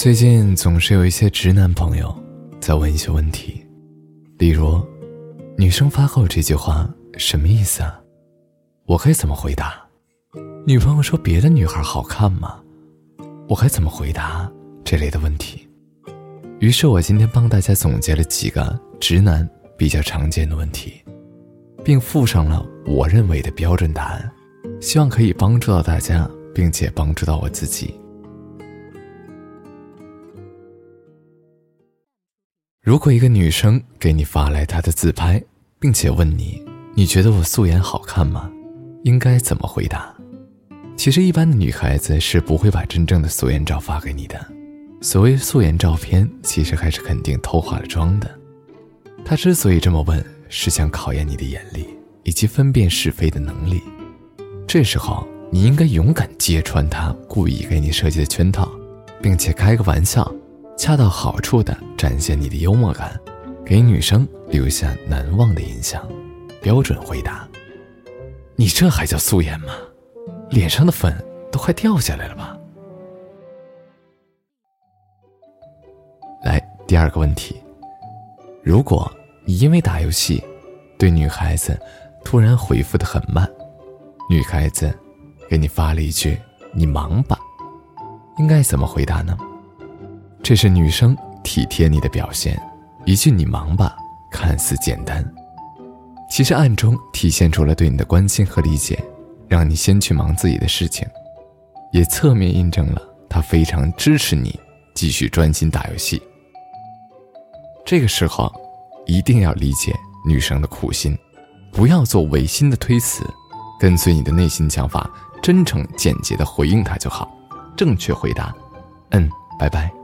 最近总是有一些直男朋友在问一些问题，例如，女生发后这句话什么意思啊？我该怎么回答？女朋友说别的女孩好看吗？我该怎么回答这类的问题？于是我今天帮大家总结了几个直男比较常见的问题，并附上了我认为的标准答案，希望可以帮助到大家，并且帮助到我自己。如果一个女生给你发来她的自拍，并且问你：“你觉得我素颜好看吗？”应该怎么回答？其实，一般的女孩子是不会把真正的素颜照发给你的。所谓素颜照片，其实还是肯定偷化了妆的。她之所以这么问，是想考验你的眼力以及分辨是非的能力。这时候，你应该勇敢揭穿她故意给你设计的圈套，并且开个玩笑。恰到好处的展现你的幽默感，给女生留下难忘的印象。标准回答：你这还叫素颜吗？脸上的粉都快掉下来了吧？来，第二个问题：如果你因为打游戏，对女孩子突然回复的很慢，女孩子给你发了一句“你忙吧”，应该怎么回答呢？这是女生体贴你的表现，一句“你忙吧”看似简单，其实暗中体现出了对你的关心和理解，让你先去忙自己的事情，也侧面印证了她非常支持你继续专心打游戏。这个时候，一定要理解女生的苦心，不要做违心的推辞，跟随你的内心想法，真诚简洁的回应她就好。正确回答：嗯，拜拜。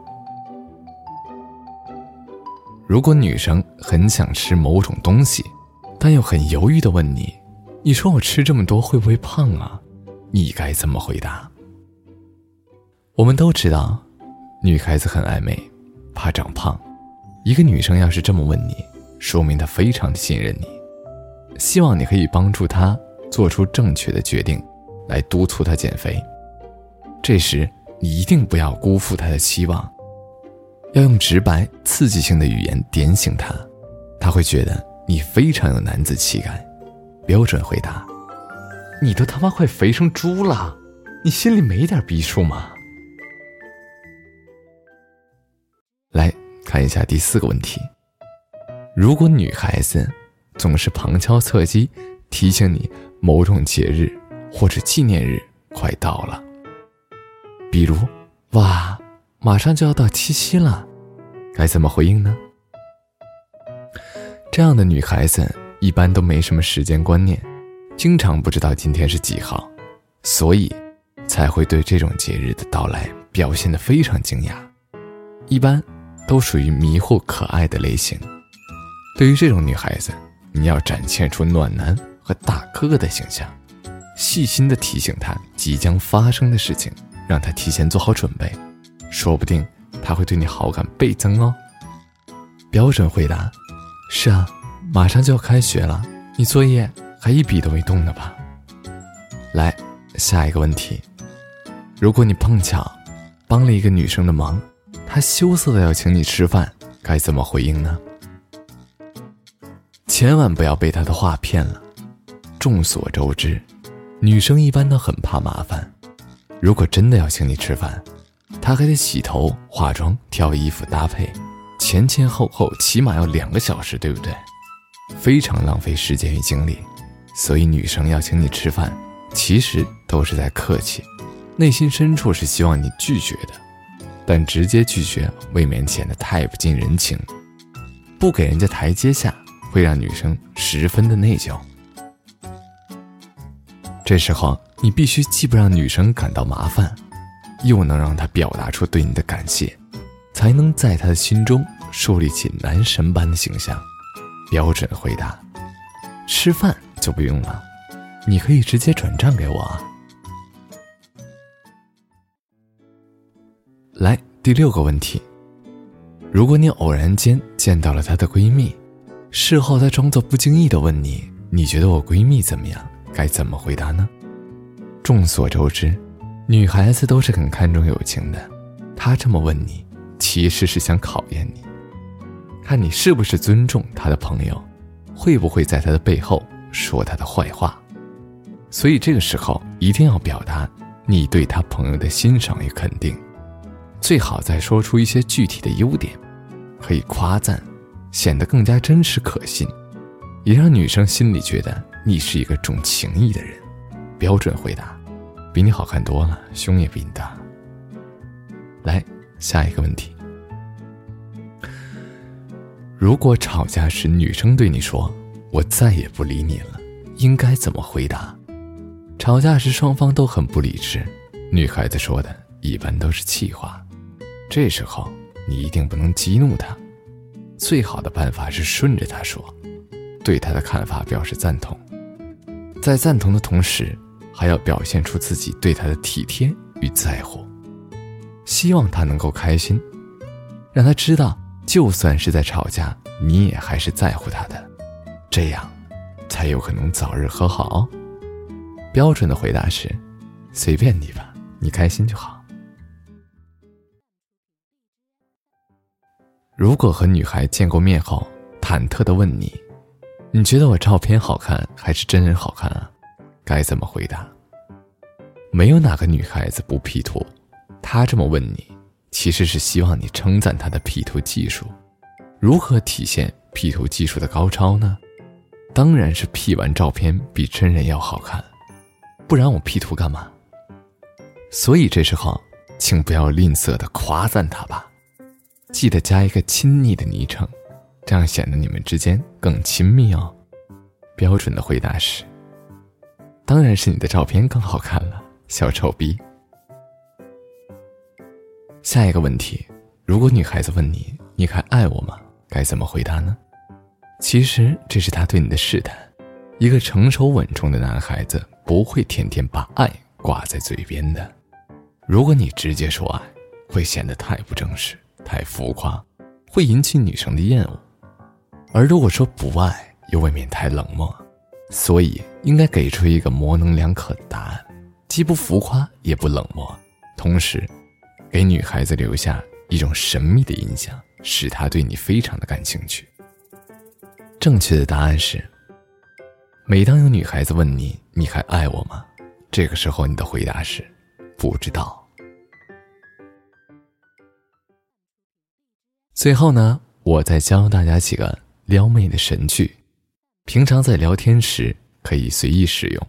如果女生很想吃某种东西，但又很犹豫的问你：“你说我吃这么多会不会胖啊？”你该怎么回答？我们都知道，女孩子很爱美，怕长胖。一个女生要是这么问你，说明她非常的信任你，希望你可以帮助她做出正确的决定，来督促她减肥。这时，你一定不要辜负她的期望。要用直白、刺激性的语言点醒他，他会觉得你非常有男子气概。标准回答：你都他妈快肥成猪了，你心里没点逼数吗？来看一下第四个问题：如果女孩子总是旁敲侧击提醒你某种节日或者纪念日快到了，比如，哇。马上就要到七夕了，该怎么回应呢？这样的女孩子一般都没什么时间观念，经常不知道今天是几号，所以才会对这种节日的到来表现得非常惊讶。一般都属于迷糊可爱的类型。对于这种女孩子，你要展现出暖男和大哥哥的形象，细心的提醒她即将发生的事情，让她提前做好准备。说不定他会对你好感倍增哦。标准回答：是啊，马上就要开学了，你作业还一笔都没动呢吧？来，下一个问题：如果你碰巧帮了一个女生的忙，她羞涩的要请你吃饭，该怎么回应呢？千万不要被她的话骗了。众所周知，女生一般都很怕麻烦，如果真的要请你吃饭，他还得洗头、化妆、挑衣服、搭配，前前后后起码要两个小时，对不对？非常浪费时间与精力。所以女生要请你吃饭，其实都是在客气，内心深处是希望你拒绝的，但直接拒绝未免显得太不近人情，不给人家台阶下，会让女生十分的内疚。这时候你必须既不让女生感到麻烦。又能让他表达出对你的感谢，才能在他的心中树立起男神般的形象。标准回答：吃饭就不用了，你可以直接转账给我啊。来，第六个问题：如果你偶然间见到了她的闺蜜，事后她装作不经意的问你：“你觉得我闺蜜怎么样？”该怎么回答呢？众所周知。女孩子都是很看重友情的，她这么问你，其实是想考验你，看你是不是尊重她的朋友，会不会在她的背后说她的坏话。所以这个时候一定要表达你对他朋友的欣赏与肯定，最好再说出一些具体的优点，可以夸赞，显得更加真实可信，也让女生心里觉得你是一个重情义的人。标准回答，比你好看多了，胸也比你大。来，下一个问题，如果吵架时女生对你说“我再也不理你了”，应该怎么回答？吵架时双方都很不理智，女孩子说的一般都是气话，这时候你一定不能激怒她，最好的办法是顺着她说，对她的看法表示赞同，在赞同的同时，还要表现出自己对他的体贴与在乎，希望他能够开心，让他知道就算是在吵架，你也还是在乎他的，这样，才有可能早日和好。标准的回答是：随便你吧，你开心就好。如果和女孩见过面后，忐忑的问你：“你觉得我照片好看还是真人好看啊？”该怎么回答？没有哪个女孩子不 P 图，她这么问你，其实是希望你称赞她的 P 图技术。如何体现 P 图技术的高超呢？当然是 P 完照片比真人要好看。不然我 P 图干嘛？所以这时候，请不要吝啬的夸赞他吧，记得加一个亲昵的昵称，这样显得你们之间更亲密哦。标准的回答是：当然是你的照片更好看了，小丑逼。下一个问题，如果女孩子问你你还爱我吗？该怎么回答呢？其实这是他对你的试探。一个成熟稳重的男孩子。不会天天把爱挂在嘴边的。如果你直接说爱，会显得太不正式、太浮夸，会引起女生的厌恶；而如果说不爱，又未免太冷漠。所以应该给出一个模棱两可的答案，既不浮夸也不冷漠，同时给女孩子留下一种神秘的印象，使她对你非常的感兴趣。正确的答案是。每当有女孩子问你“你还爱我吗”，这个时候你的回答是“不知道”。最后呢，我再教大家几个撩妹的神句，平常在聊天时可以随意使用，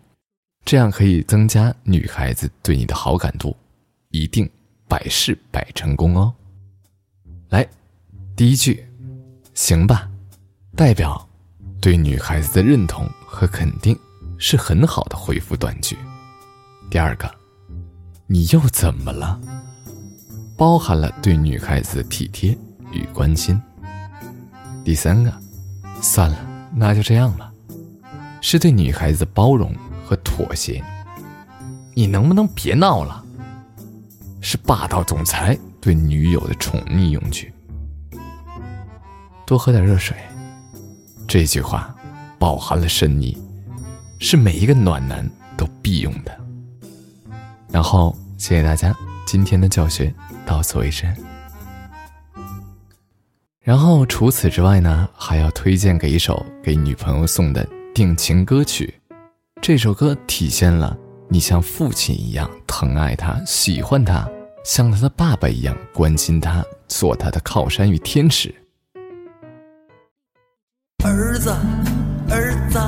这样可以增加女孩子对你的好感度，一定百试百成功哦。来，第一句，行吧，代表对女孩子的认同。和肯定是很好的回复短句。第二个，你又怎么了？包含了对女孩子的体贴与关心。第三个，算了，那就这样吧，是对女孩子的包容和妥协。你能不能别闹了？是霸道总裁对女友的宠溺用句。多喝点热水。这句话。饱含了深意，是每一个暖男都必用的。然后，谢谢大家，今天的教学到此为止。然后，除此之外呢，还要推荐给一首给女朋友送的定情歌曲。这首歌体现了你像父亲一样疼爱他、喜欢他，像他的爸爸一样关心他，做他的靠山与天使。儿子。儿子，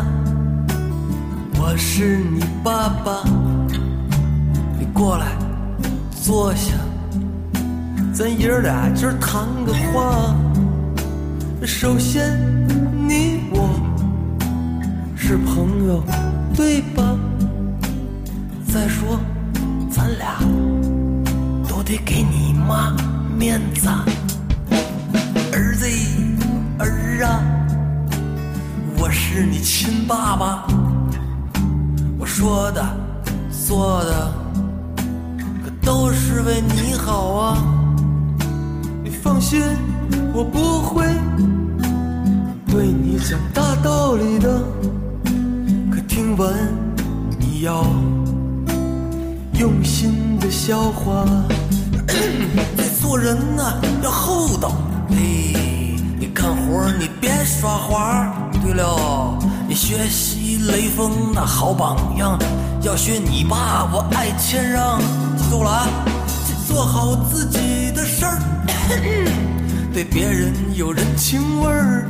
我是你爸爸，你过来坐下，咱爷儿俩今儿谈个话。首先，是朋友，对吧？再说，咱俩都得给你妈面子。儿子，儿啊。我是你亲爸爸，我说的、做的，可都是为你好啊！你放心，我不会对你讲大道理的。听闻你要用心的消化。做人呐要厚道。哎，你干活你别耍滑。对了，你学习雷锋那好榜样，要学你爸，我爱谦让。记住了啊，做好自己的事儿，对别人有人情味儿。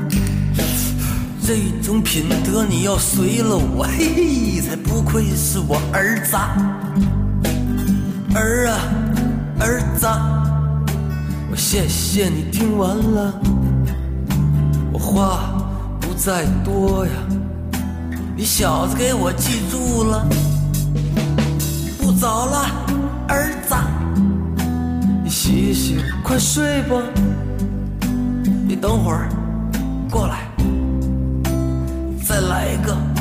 这种品德你要随了我，嘿嘿，才不愧是我儿子。儿啊，儿子，我谢谢你听完了，我话不再多呀，你小子给我记住了，不早了，儿子，你洗洗，快睡吧，你等会儿过来，再来一个。